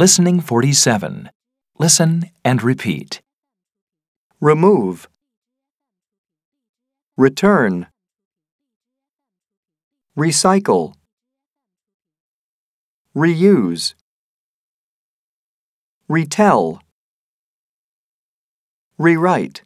Listening 47. Listen and repeat. remove, return, recycle, reuse, retell, rewrite.